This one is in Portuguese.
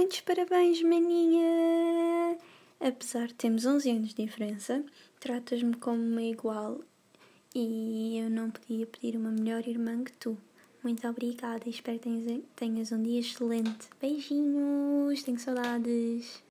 Muitos parabéns, maninha! Apesar de termos 11 anos de diferença, tratas-me como uma igual e eu não podia pedir uma melhor irmã que tu. Muito obrigada e espero que tenhas, um dia excelente. Beijinhos, tenho saudades.